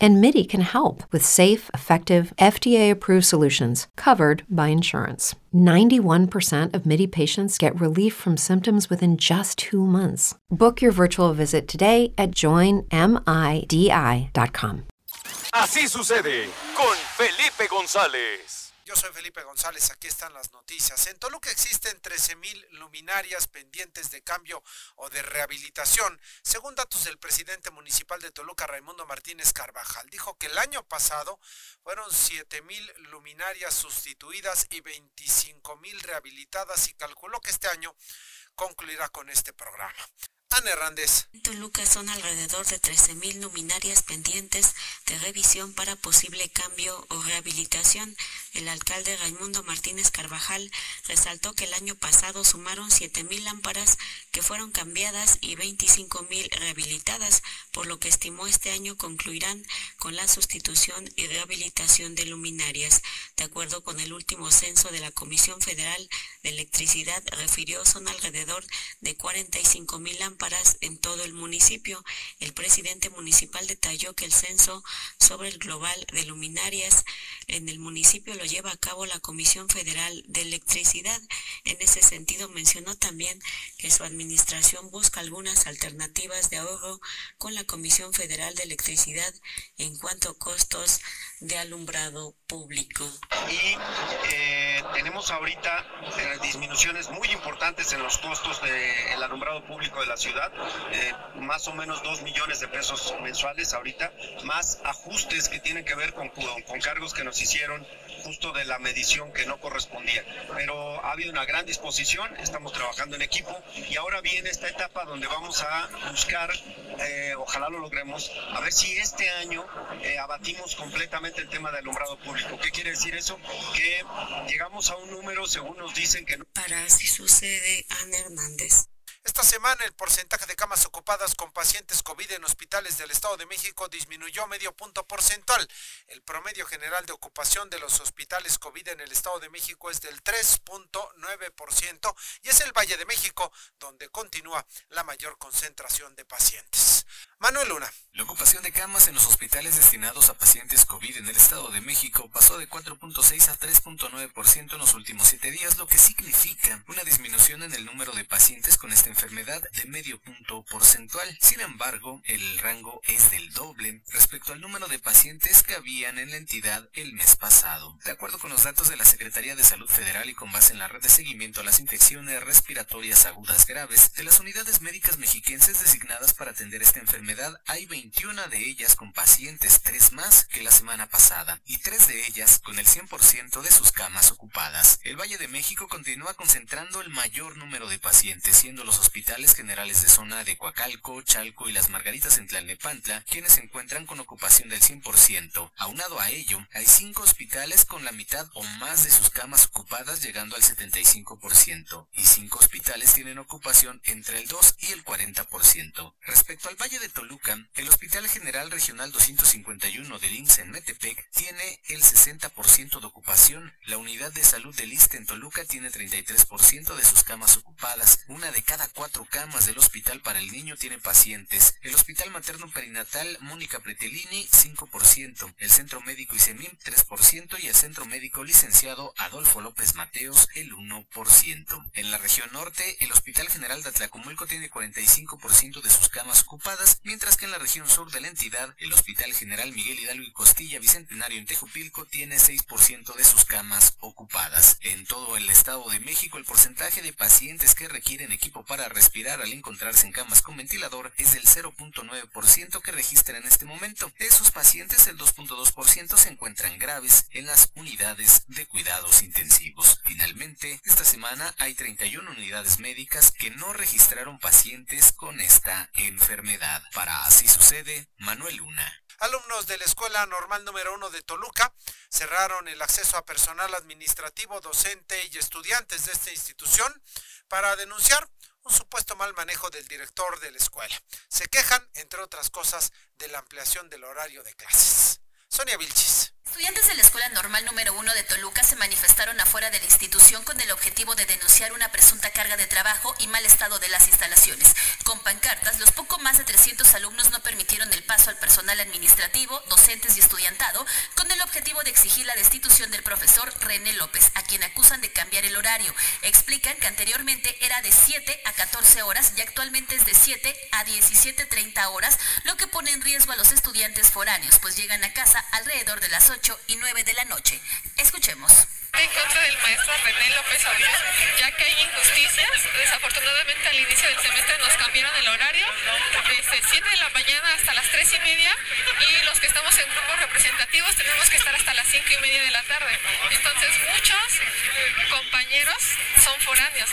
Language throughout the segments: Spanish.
And MIDI can help with safe, effective, FDA approved solutions covered by insurance. 91% of MIDI patients get relief from symptoms within just two months. Book your virtual visit today at joinmidi.com. Así sucede con Felipe González. Yo soy Felipe González, aquí están las noticias. En Toluca existen 13.000 luminarias pendientes de cambio o de rehabilitación, según datos del presidente municipal de Toluca, Raimundo Martínez Carvajal. Dijo que el año pasado fueron 7.000 luminarias sustituidas y 25.000 rehabilitadas y calculó que este año concluirá con este programa. Ana Hernández. En Toluca son alrededor de 13.000 luminarias pendientes de revisión para posible cambio o rehabilitación. El alcalde Raimundo Martínez Carvajal resaltó que el año pasado sumaron 7.000 lámparas que fueron cambiadas y 25.000 rehabilitadas, por lo que estimó este año concluirán con la sustitución y rehabilitación de luminarias. De acuerdo con el último censo de la Comisión Federal de Electricidad, refirió son alrededor de 45.000 lámparas en todo el municipio. El presidente municipal detalló que el censo sobre el global de luminarias en el municipio lo lleva a cabo la Comisión Federal de Electricidad. En ese sentido mencionó también que su administración busca algunas alternativas de ahorro con la Comisión Federal de Electricidad en cuanto a costos de alumbrado público. Y eh, tenemos ahorita eh, disminuciones muy importantes en los costos del alumbrado público de la ciudad, eh, más o menos 2 millones de pesos mensuales ahorita, más ajustes que tienen que ver con, con cargos que nos hicieron justo de la medición que no correspondía. Pero ha habido una gran disposición, estamos trabajando en equipo y ahora viene esta etapa donde vamos a buscar, eh, ojalá lo logremos, a ver si este año eh, abatimos completamente el tema de alumbrado público. ¿Qué quiere decir eso? Que llegamos a un número, según nos dicen que no. Para así sucede, Ana Hernández. Esta semana el porcentaje de camas ocupadas con pacientes COVID en hospitales del Estado de México disminuyó medio punto porcentual. El promedio general de ocupación de los hospitales COVID en el Estado de México es del 3.9% y es el Valle de México donde continúa la mayor concentración de pacientes. Manuel Luna. La ocupación de camas en los hospitales destinados a pacientes COVID en el Estado de México pasó de 4.6 a 3.9% en los últimos siete días, lo que significa una disminución en el número de pacientes con esta enfermedad de medio punto porcentual. Sin embargo, el rango es del doble respecto al número de pacientes que habían en la entidad el mes pasado. De acuerdo con los datos de la Secretaría de Salud Federal y con base en la red de seguimiento a las infecciones respiratorias agudas graves de las unidades médicas mexiquenses designadas para atender esta enfermedad, hay 21 de ellas con pacientes, 3 más que la semana pasada, y 3 de ellas con el 100% de sus camas ocupadas. El Valle de México continúa concentrando el mayor número de pacientes, siendo los hospitales generales de zona de Coacalco, Chalco y Las Margaritas en Tlalnepantla quienes se encuentran con ocupación del 100%. Aunado a ello, hay 5 hospitales con la mitad o más de sus camas ocupadas llegando al 75%, y 5 hospitales tienen ocupación entre el 2 y el 40%. Respecto al Valle de Toluca, el Hospital General Regional 251 del IMSS en Metepec tiene el 60% de ocupación. La unidad de salud del ISTE en Toluca tiene 33% de sus camas ocupadas. Una de cada cuatro camas del hospital para el niño tiene pacientes. El Hospital Materno Perinatal Mónica Pretelini 5%. El Centro Médico ISEMIM 3% y el Centro Médico Licenciado Adolfo López Mateos el 1%. En la región norte, el Hospital General de Atlacomulco tiene 45% de sus camas ocupadas mientras que en la región sur de la entidad, el Hospital General Miguel Hidalgo y Costilla Bicentenario en Tejupilco tiene 6% de sus camas ocupadas. En todo el Estado de México, el porcentaje de pacientes que requieren equipo para respirar al encontrarse en camas con ventilador es del 0.9% que registra en este momento. De esos pacientes, el 2.2% se encuentran graves en las unidades de cuidados intensivos. Finalmente, esta semana hay 31 unidades médicas que no registraron pacientes con esta enfermedad. Para Así Sucede, Manuel Luna. Alumnos de la Escuela Normal número 1 de Toluca cerraron el acceso a personal administrativo, docente y estudiantes de esta institución para denunciar un supuesto mal manejo del director de la escuela. Se quejan, entre otras cosas, de la ampliación del horario de clases. Sonia Vilchis. Estudiantes de la Escuela Normal número 1 de Toluca se manifestaron afuera de la institución con el objetivo de denunciar una presunta carga de trabajo y mal estado de las instalaciones. Con pancartas, los poco más de 300 alumnos no permitieron el paso al personal administrativo, docentes y estudiantado, con el objetivo de exigir la destitución del profesor René López, a quien acusan de cambiar el horario. Explican que anteriormente era de 7 a 14 horas y actualmente es de 7 a 17.30 horas, lo que pone en riesgo a los estudiantes foráneos, pues llegan a casa alrededor de las 8 y 9 de la noche. Escuchemos. En contra del maestro René López Avilés, ya que hay injusticias. Desafortunadamente al inicio del semestre nos cambiaron el horario desde 7 de la mañana hasta las 3 y media y los que estamos en grupos representativos tenemos que estar hasta las 5 y media de la tarde. Entonces muchos compañeros son foráneos,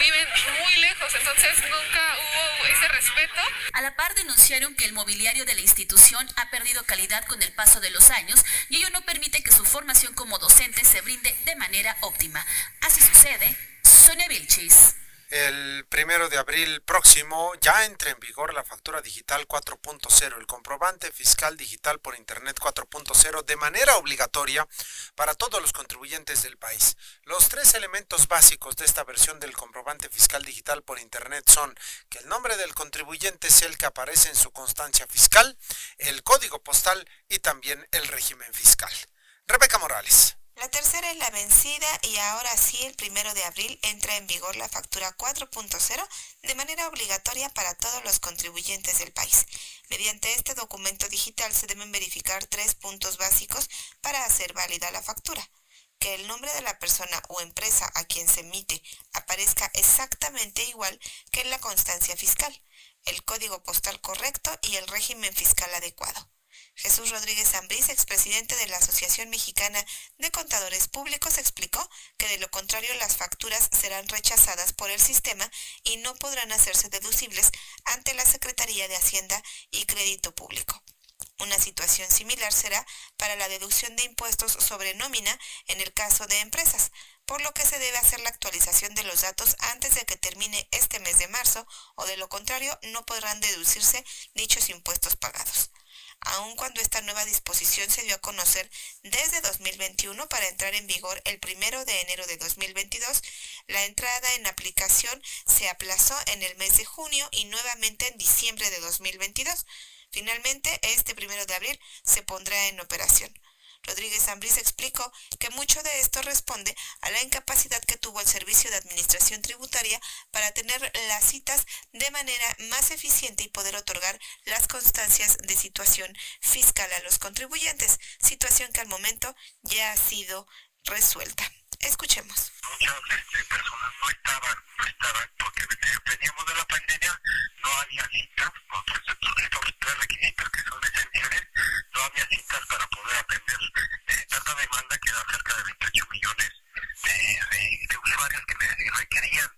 viven muy lejos, entonces nunca hubo ese respeto. A la par denunciaron que el mobiliario de la institución ha perdido calidad con el paso de los años y ello no permite que su formación como docente se brinde de manera óptima. Así sucede, Sonia Vilchis. El primero de abril próximo ya entra en vigor la factura digital 4.0, el comprobante fiscal digital por Internet 4.0 de manera obligatoria para todos los contribuyentes del país. Los tres elementos básicos de esta versión del comprobante fiscal digital por Internet son que el nombre del contribuyente es el que aparece en su constancia fiscal, el código postal y también el régimen fiscal. Rebeca Morales. La tercera es la vencida y ahora sí, el primero de abril, entra en vigor la factura 4.0 de manera obligatoria para todos los contribuyentes del país. Mediante este documento digital se deben verificar tres puntos básicos para hacer válida la factura. Que el nombre de la persona o empresa a quien se emite aparezca exactamente igual que en la constancia fiscal, el código postal correcto y el régimen fiscal adecuado. Jesús Rodríguez Ambrís, expresidente de la Asociación Mexicana de Contadores Públicos, explicó que de lo contrario las facturas serán rechazadas por el sistema y no podrán hacerse deducibles ante la Secretaría de Hacienda y Crédito Público. Una situación similar será para la deducción de impuestos sobre nómina en el caso de empresas, por lo que se debe hacer la actualización de los datos antes de que termine este mes de marzo o de lo contrario no podrán deducirse dichos impuestos pagados aun cuando esta nueva disposición se dio a conocer desde 2021 para entrar en vigor el primero de enero de 2022, la entrada en aplicación se aplazó en el mes de junio y nuevamente en diciembre de 2022. Finalmente, este primero de abril se pondrá en operación. Rodríguez Ambrís explicó que mucho de esto responde a la incapacidad que tuvo el Servicio de Administración Tributaria para tener las citas de manera más eficiente y poder otorgar las constancias de situación fiscal a los contribuyentes, situación que al momento ya ha sido resuelta. Escuchemos. Muchas este, personas no estaban, no estaban, porque veníamos de la pandemia, no había citas, con estos tres requisitos que son esenciales, no había citas para poder atender eh, tanta demanda que era cerca de 28 millones de, de, de usuarios que requerían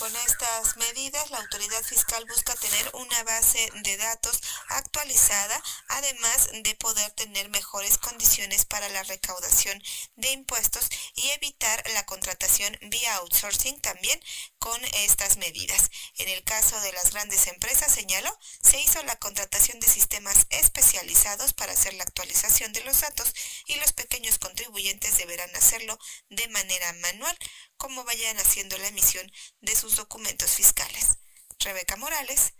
Con estas medidas, la autoridad fiscal busca tener una base de datos actualizada, además de poder tener mejores condiciones para la recaudación de impuestos y evitar la contratación vía outsourcing también con estas medidas. En el caso de las grandes empresas, señaló, se hizo la contratación de sistemas especializados para hacer la actualización de los datos y los pequeños contribuyentes deberán hacerlo de manera manual, como vayan haciendo la emisión de sus documentos fiscales. Rebeca Morales,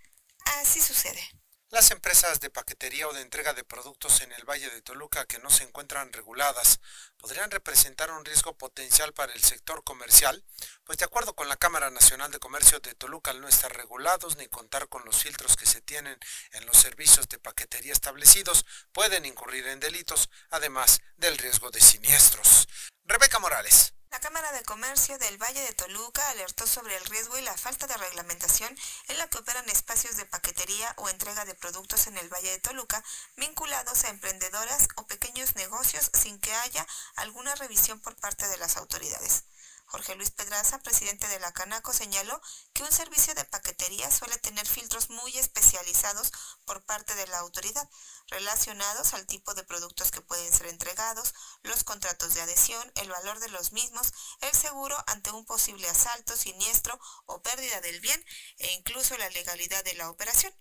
así sucede. Las empresas de paquetería o de entrega de productos en el Valle de Toluca que no se encuentran reguladas podrían representar un riesgo potencial para el sector comercial, pues de acuerdo con la Cámara Nacional de Comercio de Toluca, al no estar regulados ni contar con los filtros que se tienen en los servicios de paquetería establecidos, pueden incurrir en delitos, además del riesgo de siniestros. Rebeca Morales. La Cámara de Comercio del Valle de Toluca alertó sobre el riesgo y la falta de reglamentación en la que operan espacios de paquetería o entrega de productos en el Valle de Toluca vinculados a emprendedoras o pequeños negocios sin que haya alguna revisión por parte de las autoridades. Jorge Luis Pedraza, presidente de la Canaco, señaló que un servicio de paquetería suele tener filtros muy especializados por parte de la autoridad, relacionados al tipo de productos que pueden ser entregados, los contratos de adhesión, el valor de los mismos, el seguro ante un posible asalto, siniestro o pérdida del bien e incluso la legalidad de la operación.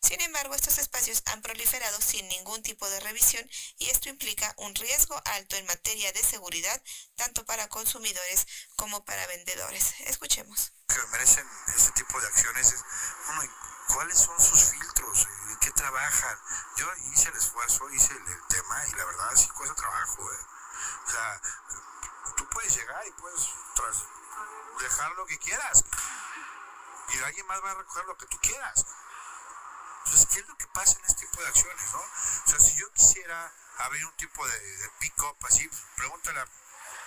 Sin embargo, estos espacios han proliferado sin ningún tipo de revisión y esto implica un riesgo alto en materia de seguridad, tanto para consumidores como para vendedores. Escuchemos. Que merecen este tipo de acciones es, ¿cuáles son sus filtros? ¿En qué trabajan? Yo hice el esfuerzo, hice el, tema y la verdad sí cuesta trabajo. ¿eh? O sea, tú puedes llegar y puedes dejar lo que quieras y alguien más va a recoger lo que tú quieras. Entonces, ¿qué es lo que pasa en este tipo de acciones, no? O sea, si yo quisiera abrir un tipo de, pick-up así, pregúntale a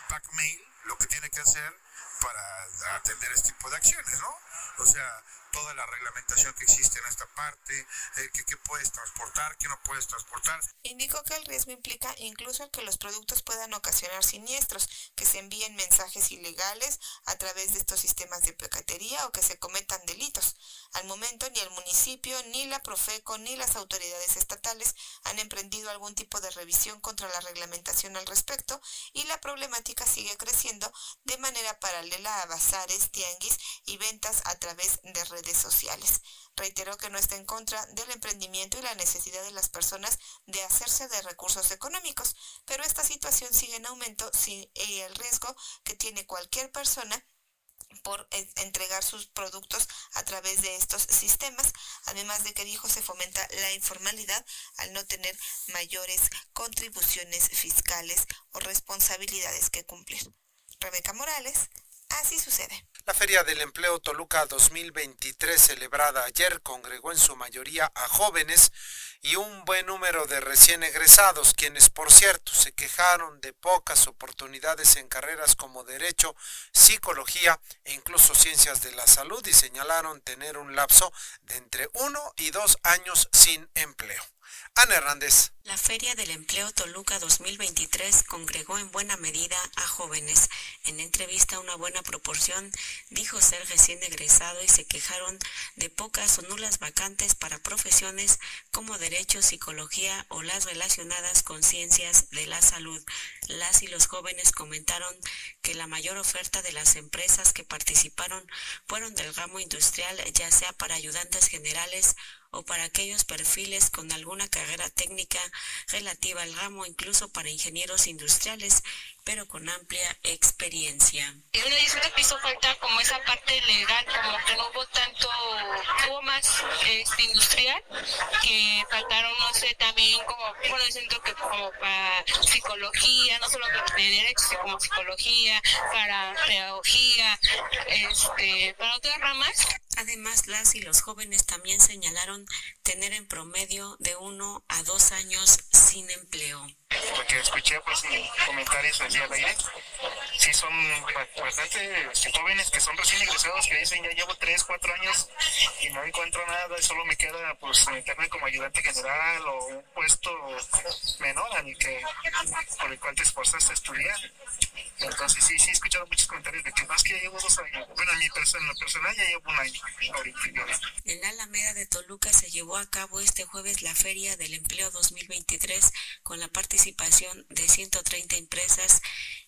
Pacmail lo que tiene que hacer para atender este tipo de acciones, ¿no? O sea, toda la reglamentación que existe en esta parte, eh, que, puedes transportar, que no puedes transportar. Indicó que el riesgo implica incluso que los productos puedan ocasionar siniestros, que se envíen mensajes ilegales a través de estos sistemas de paquetería o que se cometan delitos. Al momento ni el municipio, ni la Profeco, ni las autoridades estatales han emprendido algún tipo de revisión contra la reglamentación al respecto y la problemática sigue creciendo de manera paralela a bazares, tianguis y ventas a través de redes sociales. Reiteró que no está en contra del emprendimiento y la necesidad de las personas de hacerse de recursos económicos, pero esta situación sigue en aumento y el riesgo que tiene cualquier persona por entregar sus productos a través de estos sistemas, además de que dijo se fomenta la informalidad al no tener mayores contribuciones fiscales o responsabilidades que cumplir. Rebeca Morales, así sucede. La Feria del Empleo Toluca 2023 celebrada ayer congregó en su mayoría a jóvenes y un buen número de recién egresados, quienes por cierto se quejaron de pocas oportunidades en carreras como derecho, psicología e incluso ciencias de la salud y señalaron tener un lapso de entre uno y dos años sin empleo. Ana Hernández. La Feria del Empleo Toluca 2023 congregó en buena medida a jóvenes. En entrevista una buena proporción dijo ser recién egresado y se quejaron de pocas o nulas vacantes para profesiones como derecho, psicología o las relacionadas con ciencias de la salud. Las y los jóvenes comentaron que la mayor oferta de las empresas que participaron fueron del ramo industrial, ya sea para ayudantes generales o para aquellos perfiles con alguna carrera técnica relativa al ramo, incluso para ingenieros industriales pero con amplia experiencia. Y uno dice que hizo falta como esa parte legal, como que no hubo tanto, hubo más este, industrial, que faltaron, no sé, también como, bueno, siento que como para psicología, no solo de derecho, sino como psicología, para pedagogía, este, para otras ramas. Además, las y los jóvenes también señalaron tener en promedio de uno a dos años sin empleo porque escuché pues comentarios así al aire, sí son bastante este, jóvenes que son recién egresados que dicen ya llevo 3, 4 años y no encuentro nada, solo me queda pues meterme como ayudante general o un puesto menor al que por el cual te esforzaste a estudiar. Entonces sí, sí he escuchado muchos comentarios de que más que ya llevo dos años. Bueno, en mi persona, personal ya llevo un año En la Alameda de Toluca se llevó a cabo este jueves la Feria del Empleo 2023 con la participación de 130 empresas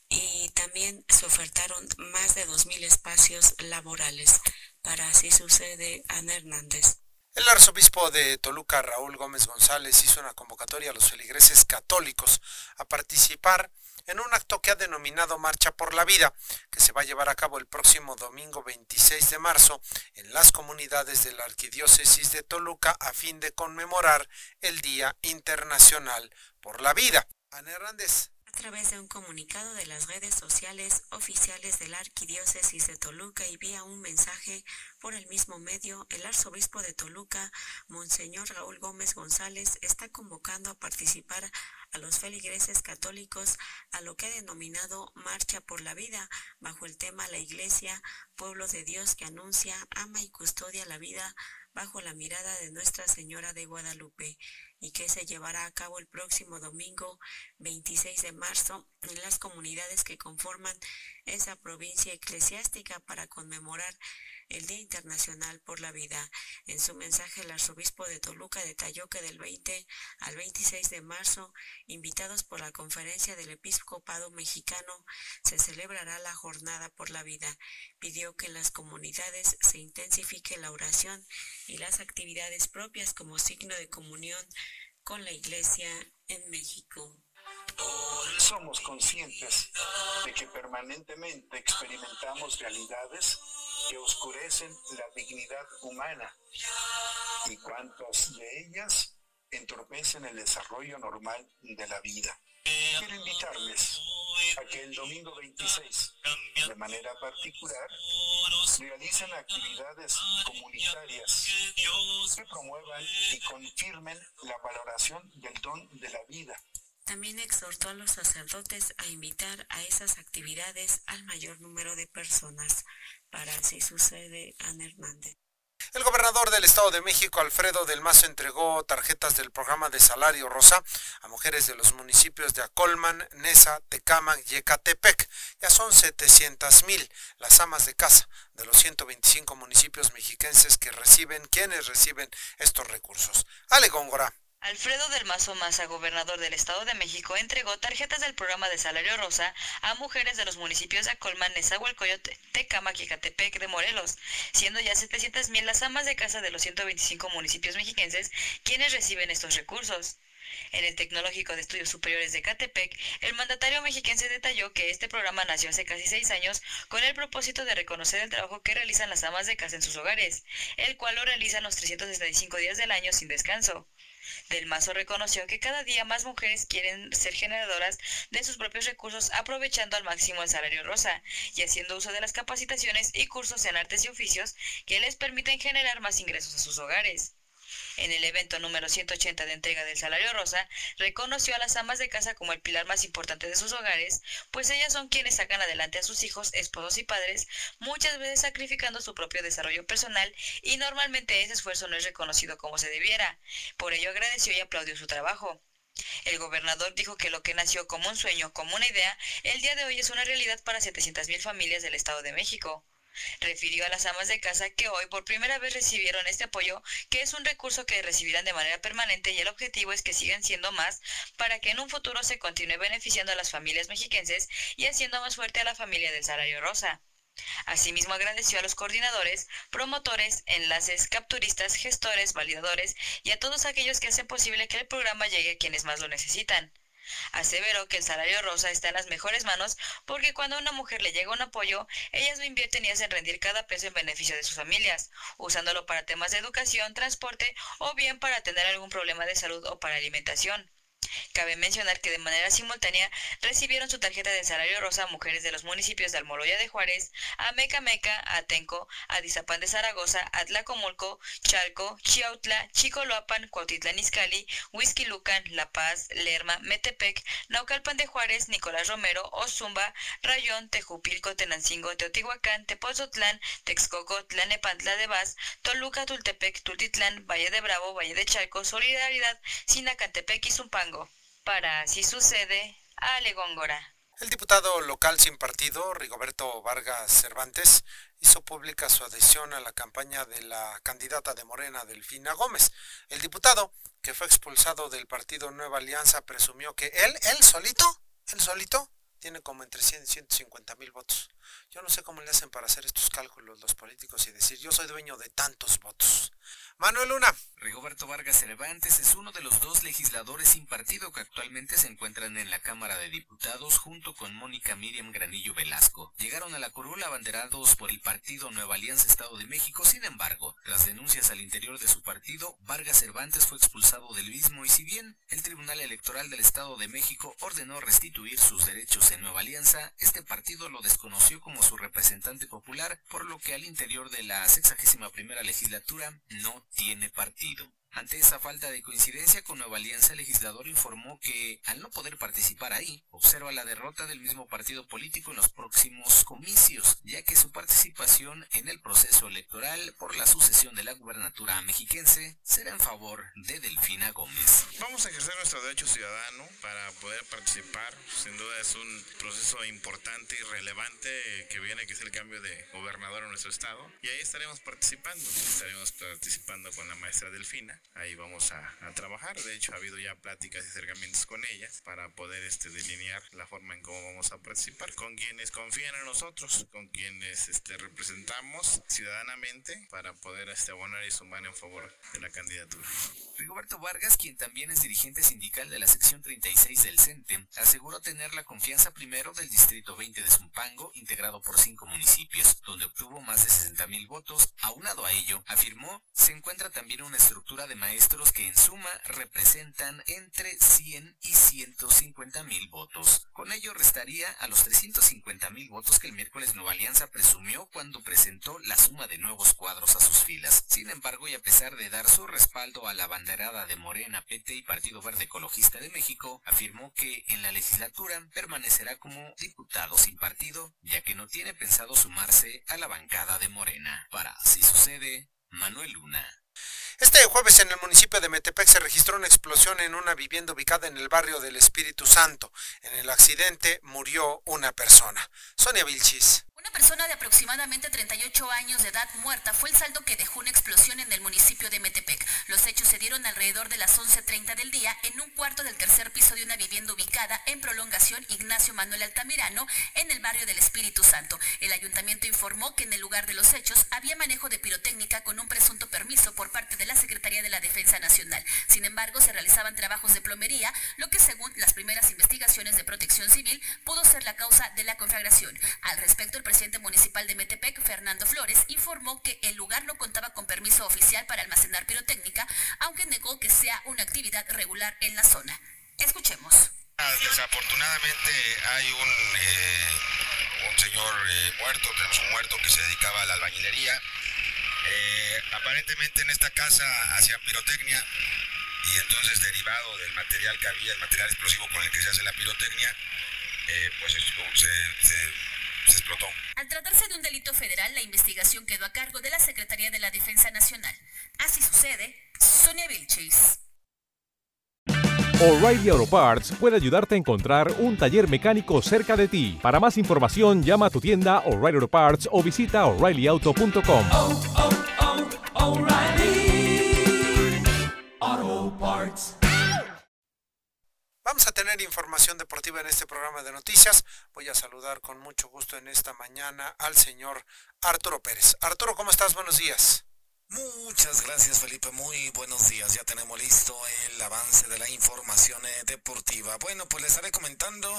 y también se ofertaron más de 2.000 espacios laborales. Para así sucede, Ana Hernández. El arzobispo de Toluca, Raúl Gómez González, hizo una convocatoria a los feligreses católicos a participar en un acto que ha denominado Marcha por la Vida, que se va a llevar a cabo el próximo domingo 26 de marzo en las comunidades de la Arquidiócesis de Toluca a fin de conmemorar el Día Internacional por la Vida. Ana Hernández. A través de un comunicado de las redes sociales oficiales de la Arquidiócesis de Toluca y vía un mensaje por el mismo medio, el arzobispo de Toluca, Monseñor Raúl Gómez González, está convocando a participar a los feligreses católicos a lo que ha denominado Marcha por la Vida, bajo el tema La Iglesia, pueblo de Dios que anuncia, ama y custodia la vida bajo la mirada de Nuestra Señora de Guadalupe y que se llevará a cabo el próximo domingo 26 de marzo en las comunidades que conforman esa provincia eclesiástica para conmemorar el Día Internacional por la Vida. En su mensaje, el arzobispo de Toluca detalló que del 20 al 26 de marzo, invitados por la Conferencia del Episcopado Mexicano, se celebrará la Jornada por la Vida. Pidió que en las comunidades se intensifique la oración y las actividades propias como signo de comunión con la Iglesia en México. Somos conscientes de que permanentemente experimentamos realidades que oscurecen la dignidad humana y cuantas de ellas entorpecen el desarrollo normal de la vida. Quiero invitarles a que el domingo 26, de manera particular, realicen actividades comunitarias que promuevan y confirmen la valoración del don de la vida también exhortó a los sacerdotes a invitar a esas actividades al mayor número de personas. Para así sucede Ana Hernández. El gobernador del Estado de México, Alfredo del Mazo, entregó tarjetas del programa de salario rosa a mujeres de los municipios de Acolman, Nesa, Tecámac y Ecatepec. Ya son 700 mil las amas de casa de los 125 municipios mexiquenses que reciben, quienes reciben estos recursos. Ale Góngora. Alfredo del Mazo Maza, gobernador del Estado de México, entregó tarjetas del programa de Salario Rosa a mujeres de los municipios de Acolman, Nezahualcóyotl, Tecámac y Catepec de Morelos, siendo ya 700 mil las amas de casa de los 125 municipios mexiquenses quienes reciben estos recursos. En el Tecnológico de Estudios Superiores de Catepec, el mandatario mexiquense detalló que este programa nació hace casi seis años con el propósito de reconocer el trabajo que realizan las amas de casa en sus hogares, el cual lo realizan los 365 días del año sin descanso. Del Mazo reconoció que cada día más mujeres quieren ser generadoras de sus propios recursos aprovechando al máximo el salario rosa y haciendo uso de las capacitaciones y cursos en artes y oficios que les permiten generar más ingresos a sus hogares. En el evento número 180 de entrega del salario rosa, reconoció a las amas de casa como el pilar más importante de sus hogares, pues ellas son quienes sacan adelante a sus hijos, esposos y padres, muchas veces sacrificando su propio desarrollo personal y normalmente ese esfuerzo no es reconocido como se debiera. Por ello agradeció y aplaudió su trabajo. El gobernador dijo que lo que nació como un sueño, como una idea, el día de hoy es una realidad para 700.000 familias del Estado de México. Refirió a las amas de casa que hoy por primera vez recibieron este apoyo, que es un recurso que recibirán de manera permanente y el objetivo es que sigan siendo más para que en un futuro se continúe beneficiando a las familias mexiquenses y haciendo más fuerte a la familia del salario rosa. Asimismo agradeció a los coordinadores, promotores, enlaces, capturistas, gestores, validadores y a todos aquellos que hacen posible que el programa llegue a quienes más lo necesitan. Aseveró que el salario rosa está en las mejores manos porque cuando a una mujer le llega un apoyo, ellas lo invierten y hacen rendir cada peso en beneficio de sus familias, usándolo para temas de educación, transporte o bien para tener algún problema de salud o para alimentación. Cabe mencionar que de manera simultánea recibieron su tarjeta de salario rosa mujeres de los municipios de Almoloya de Juárez, Amecameca, Atenco, Adizapán de Zaragoza, Atlacomulco, Chalco, Chiautla, Chicoloapan, Cuautitlán Izcalli, Huizquilucan, La Paz, Lerma, Metepec, Naucalpan de Juárez, Nicolás Romero, Ozumba, Rayón, Tejupilco, Tenancingo, Teotihuacán, Tepozotlán, Texcoco, Tlanepantla de Vaz, Toluca, Tultepec, Tultitlán, Valle de Bravo, Valle de Chalco, Solidaridad, Sinacantepec y Zumpango. Para Así Sucede, Góngora. El diputado local sin partido, Rigoberto Vargas Cervantes, hizo pública su adhesión a la campaña de la candidata de Morena, Delfina Gómez. El diputado, que fue expulsado del partido Nueva Alianza, presumió que él, él solito, él solito, tiene como entre 100 y 150 mil votos. Yo no sé cómo le hacen para hacer estos cálculos los políticos y decir yo soy dueño de tantos votos. Manuel Luna. Rigoberto Vargas Cervantes es uno de los dos legisladores sin partido que actualmente se encuentran en la Cámara de Diputados junto con Mónica Miriam Granillo Velasco. Llegaron a la curula abanderados por el partido Nueva Alianza Estado de México, sin embargo, tras denuncias al interior de su partido, Vargas Cervantes fue expulsado del mismo y si bien el Tribunal Electoral del Estado de México ordenó restituir sus derechos en Nueva Alianza, este partido lo desconoció como su representante popular, por lo que al interior de la 61 primera legislatura no tiene partido. Ante esa falta de coincidencia con Nueva Alianza, el legislador informó que, al no poder participar ahí, observa la derrota del mismo partido político en los próximos comicios, ya que su participación en el proceso electoral por la sucesión de la gubernatura mexiquense será en favor de Delfina Gómez. Vamos a ejercer nuestro derecho ciudadano para poder participar. Sin duda es un proceso importante y relevante que viene, que es el cambio de gobernador en nuestro estado. Y ahí estaremos participando. Estaremos participando con la maestra Delfina ahí vamos a, trabajar. De hecho, ha habido ya pláticas y acercamientos con ellas para poder este, delinear la forma en cómo vamos a participar, con quienes confían en nosotros, con quienes este, representamos ciudadanamente para poder este, abonar y sumar en favor de la candidatura. Rigoberto Vargas, quien también es dirigente sindical de la sección 36 del CENTE, aseguró tener la confianza primero del distrito 20 de Zumpango, integrado por cinco municipios, donde obtuvo más de 60 mil votos. Aunado a ello, afirmó, se encuentra también una estructura de maestros que en suma representan entre 100 y 150 mil votos. Con ello restaría a los 350 mil votos que el miércoles Nueva Alianza presumió cuando presentó la suma de nuevos cuadros a sus filas. Sin embargo, y a pesar de dar su respaldo a la banderada de Morena, PT y Partido Verde Ecologista de México, afirmó que en la legislatura permanecerá como diputado sin partido, ya que no tiene pensado sumarse a la bancada de Morena. Para así sucede, Manuel Luna. Este jueves en el municipio de Metepec se registró una explosión en una vivienda ubicada en el barrio del Espíritu Santo. En el accidente murió una persona. Sonia Vilchis. Una persona de aproximadamente 38 años de edad muerta fue el saldo que dejó una explosión en el municipio de Metepec. Los hechos se dieron alrededor de las 11.30 del día en un cuarto del tercer piso de una vivienda ubicada en prolongación Ignacio Manuel Altamirano en el barrio del Espíritu Santo. El ayuntamiento informó que en el lugar de los hechos había manejo de pirotécnica con un presunto permiso por parte de la Secretaría de la Defensa Nacional. Sin embargo, se realizaban trabajos de plomería, lo que según las primeras investigaciones de protección civil pudo ser la causa de la conflagración. Al respecto, presidente municipal de Metepec, Fernando Flores, informó que el lugar no contaba con permiso oficial para almacenar pirotécnica, aunque negó que sea una actividad regular en la zona. Escuchemos. Desafortunadamente hay un, eh, un señor eh, muerto, tenemos un muerto que se dedicaba a la albañilería. Eh, aparentemente en esta casa hacían pirotecnia y entonces derivado del material que había, el material explosivo con el que se hace la pirotecnia, pues se, se se explotó. Al tratarse de un delito federal, la investigación quedó a cargo de la Secretaría de la Defensa Nacional. Así sucede, Sonia Vilchis. O'Reilly Auto Parts puede ayudarte a encontrar un taller mecánico cerca de ti. Para más información, llama a tu tienda O'Reilly Auto Parts o visita oreillyauto.com. Vamos a tener información deportiva en este programa de noticias. Voy a saludar con mucho gusto en esta mañana al señor Arturo Pérez. Arturo, ¿cómo estás? Buenos días. Muchas gracias Felipe, muy buenos días. Ya tenemos listo el avance de la información eh, deportiva. Bueno, pues les estaré comentando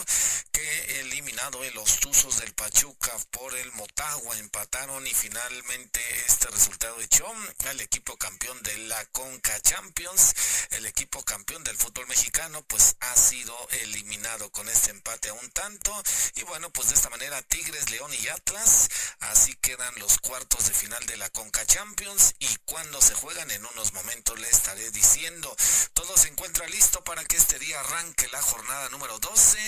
que eliminado en los Tuzos del Pachuca por el Motagua empataron y finalmente este resultado echó al equipo campeón de la Conca Champions. El equipo campeón del fútbol mexicano pues ha sido eliminado con este empate a un tanto. Y bueno, pues de esta manera Tigres, León y Atlas. Así quedan los cuartos de final de la Conca Champions y cuando se juegan en unos momentos le estaré diciendo. Todo se encuentra listo para que este día arranque la jornada número 12.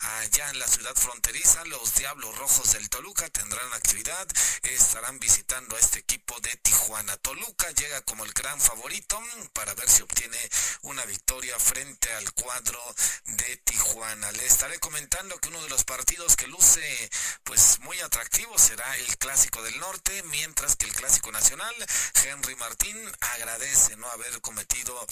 Allá en la ciudad fronteriza, los Diablos Rojos del Toluca tendrán actividad. Estarán visitando a este equipo de Tijuana. Toluca llega como el gran favorito para ver si obtiene una victoria frente al cuadro de Tijuana. Le estaré comentando que uno de los partidos que luce pues muy atractivo será el Clásico del Norte, mientras que el Clásico Nacional Henry Martín agradece no haber cometido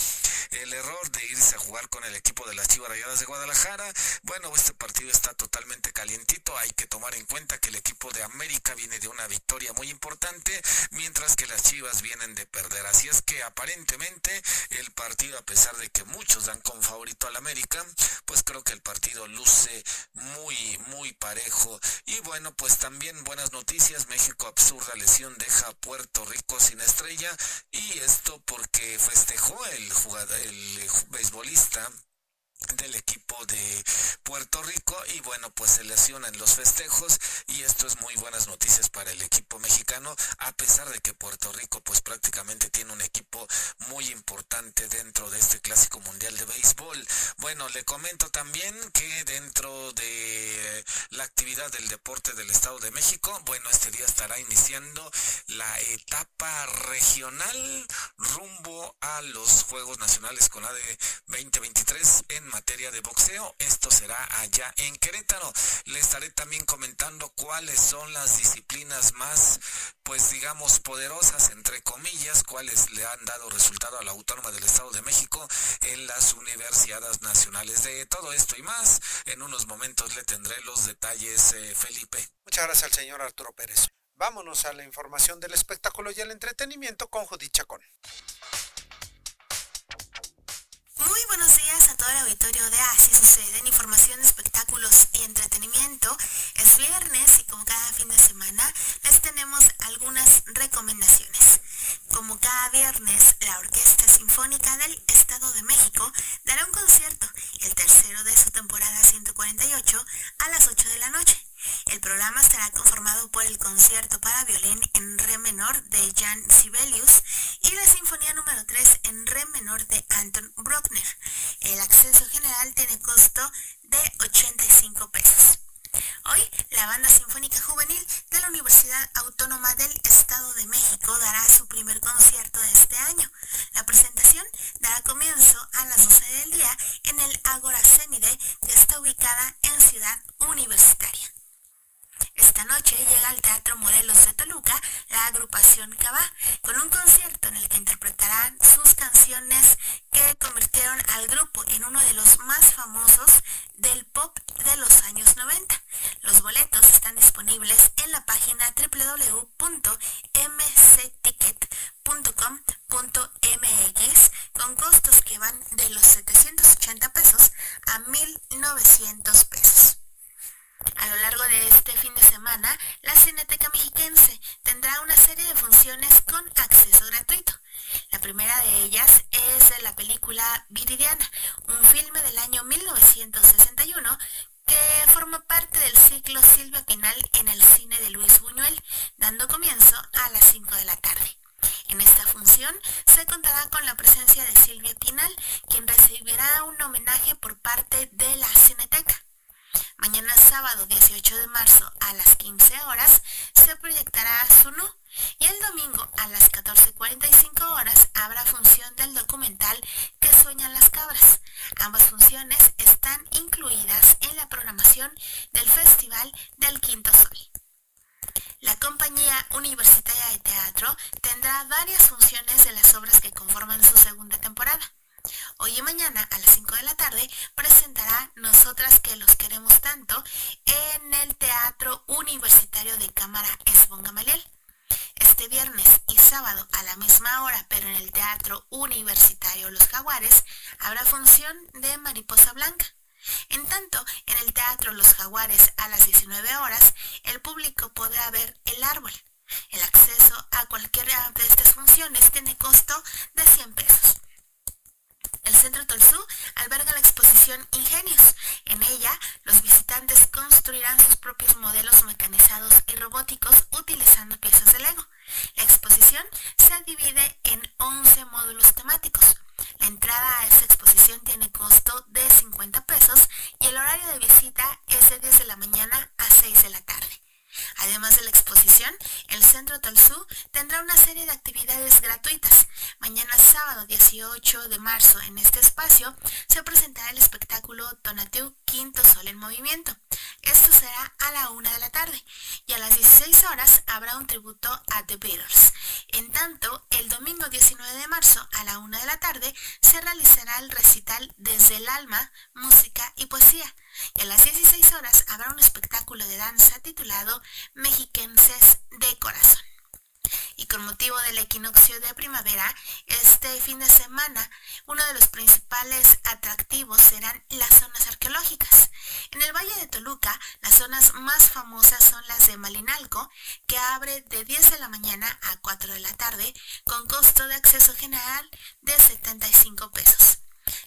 el error de irse a jugar con el equipo de las Chivas Rayadas de Guadalajara. Bueno, este partido está totalmente calientito. Hay que tomar en cuenta que el equipo de América viene de una victoria muy importante, mientras que las Chivas vienen de perder. Así es que aparentemente el partido, a pesar de que muchos dan como favorito al América, pues creo que el partido luce muy, muy parejo. Y bueno, pues también buenas noticias. México absurda lesión deja a Puerto Rico sin estar y esto porque festejó el jugador, el beisbolista del equipo de Puerto Rico y bueno pues se lesionan los festejos y esto es muy buenas noticias para el equipo mexicano a pesar de que Puerto Rico pues prácticamente tiene un equipo muy importante dentro de este clásico mundial de béisbol. Bueno le comento también que dentro de la actividad del deporte del Estado de México bueno este día estará iniciando la etapa regional rumbo a los Juegos Nacionales con la de 2023 en materia de boxeo. Esto será allá en Querétaro. Le estaré también comentando cuáles son las disciplinas más, pues digamos, poderosas, entre comillas, cuáles le han dado resultado a la Autónoma del Estado de México en las universidades nacionales. De todo esto y más, en unos momentos le tendré los detalles, eh, Felipe. Muchas gracias al señor Arturo Pérez. Vámonos a la información del espectáculo y el entretenimiento con Judith Chacón. Muy buenos días a todo el auditorio de Así Suceden, información, espectáculos y entretenimiento. Es viernes y como cada fin de semana les tenemos algunas recomendaciones. Como cada viernes, la Orquesta Sinfónica del Estado de México dará un concierto, el tercero de su temporada 148, a las 8 de la noche. El programa estará conformado por el concierto para violín en re menor de Jan Sibelius y la sinfonía número 3 en re menor de Anton Bruckner. El acceso general tiene costo de 85 pesos. Hoy, la Banda Sinfónica Juvenil de la Universidad Autónoma del Estado de México dará su primer concierto de este año. La presentación dará comienzo a las 12 del día en el Ágora Cenide, que está ubicada en Ciudad Universitaria. Esta noche llega al Teatro Morelos de Toluca la agrupación Cabá, con un concierto en el que interpretarán sus canciones que convirtieron al grupo en uno de los más famosos del pop de los años 90. Los boletos están disponibles en la página www.mcticket.com.mx con costos que van de los 780 pesos a 1900 pesos. A lo largo de este fin de semana, la Cineteca Mexiquense tendrá una serie de funciones con acceso gratuito. La primera de ellas es la película Viridiana, un filme del año 1961 que forma parte del ciclo Silvia Pinal en el cine de Luis Buñuel, dando comienzo a las 5 de la tarde. En esta función se contará con la presencia de Silvia Pinal, quien recibirá un homenaje por parte de la Cineteca. Mañana sábado 18 de marzo a las 15 horas se proyectará Sunu y el domingo a las 14.45 horas habrá función del documental Que sueñan las cabras. Ambas funciones están incluidas en la programación del Festival del Quinto Sol. La compañía universitaria de teatro tendrá varias funciones de las obras que conforman su segunda temporada. Hoy y mañana a las 5 de la tarde presentará Nosotras que los queremos tanto en el Teatro Universitario de Cámara Esbon Gamaliel. Este viernes y sábado a la misma hora, pero en el Teatro Universitario Los Jaguares, habrá función de Mariposa Blanca. En tanto, en el Teatro Los Jaguares a las 19 horas, el público podrá ver El Árbol. El acceso a cualquiera de estas funciones tiene costo de 100 pesos. El Centro Tolsú alberga la exposición Ingenios. En ella, los visitantes construirán sus propios modelos mecanizados y robóticos utilizando piezas de Lego. La exposición se divide en 11 módulos temáticos. La entrada a esta exposición tiene costo de 50 pesos y el horario de visita es de 10 de la mañana a 6 de la tarde. Además de la exposición, el Centro Talsú tendrá una serie de actividades gratuitas. Mañana sábado 18 de marzo en este espacio se presentará el espectáculo Tonatiuh Quinto Sol en Movimiento. Esto será a la una de la tarde y a las 16 horas habrá un tributo a The Beatles. En tanto, el domingo 19 de marzo a la una de la tarde se realizará el recital Desde el Alma, Música y Poesía. Y a las 16 horas habrá un espectáculo de danza titulado Mexiquenses de Corazón. Y con motivo del equinoccio de primavera, este fin de semana uno de los principales atractivos serán las zonas arqueológicas. En el Valle de Toluca, las zonas más famosas son las de Malinalco, que abre de 10 de la mañana a 4 de la tarde, con costo de acceso general de 75 pesos.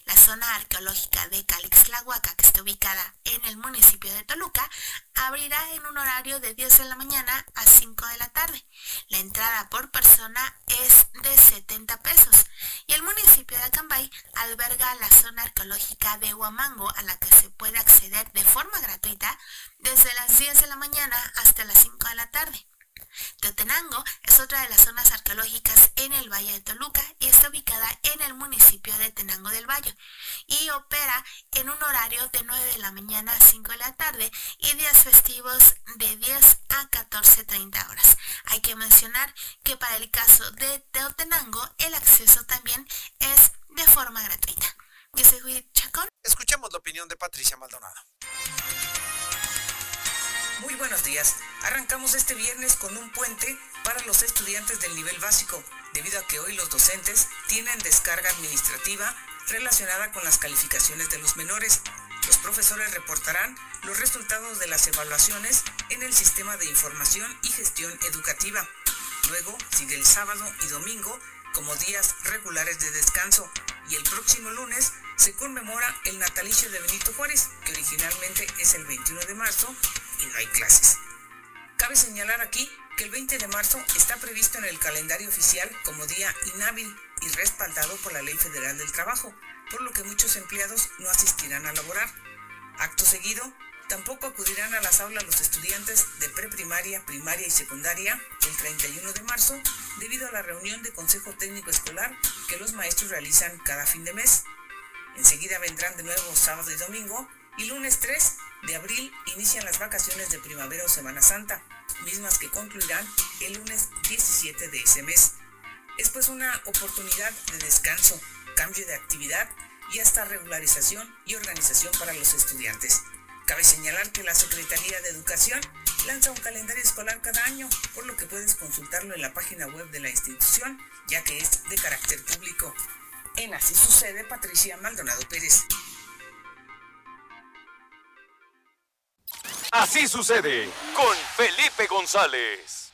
Las zona arqueológica de Calixtlahuaca, que está ubicada en el municipio de Toluca, abrirá en un horario de 10 de la mañana a 5 de la tarde. La entrada por persona es de 70 pesos y el municipio de Acambay alberga la zona arqueológica de Huamango a la que se puede acceder de forma gratuita desde las 10 de la mañana hasta las 5 de la tarde. Teotenango es otra de las zonas arqueológicas en el Valle de Toluca y está ubicada en el municipio de Tenango del Valle y opera en un horario de 9 de la mañana a 5 de la tarde y días festivos de 10 a 14.30 horas. Hay que mencionar que para el caso de Teotenango el acceso también es de forma gratuita. Yo soy Chacón. Escuchemos la opinión de Patricia Maldonado. Muy buenos días. Arrancamos este viernes con un puente para los estudiantes del nivel básico, debido a que hoy los docentes tienen descarga administrativa relacionada con las calificaciones de los menores. Los profesores reportarán los resultados de las evaluaciones en el sistema de información y gestión educativa. Luego sigue el sábado y domingo como días regulares de descanso y el próximo lunes se conmemora el natalicio de Benito Juárez, que originalmente es el 21 de marzo y no hay clases. Cabe señalar aquí que el 20 de marzo está previsto en el calendario oficial como día inhábil y respaldado por la Ley Federal del Trabajo, por lo que muchos empleados no asistirán a laborar. Acto seguido, tampoco acudirán a las aulas los estudiantes de preprimaria, primaria y secundaria el 31 de marzo debido a la reunión de Consejo Técnico Escolar que los maestros realizan cada fin de mes. Enseguida vendrán de nuevo sábado y domingo y lunes 3 de abril inician las vacaciones de primavera o Semana Santa, mismas que concluirán el lunes 17 de ese mes. Es pues una oportunidad de descanso, cambio de actividad y hasta regularización y organización para los estudiantes. Cabe señalar que la Secretaría de Educación lanza un calendario escolar cada año, por lo que puedes consultarlo en la página web de la institución, ya que es de carácter público. En Así Sucede, Patricia Maldonado Pérez. Así sucede con Felipe González.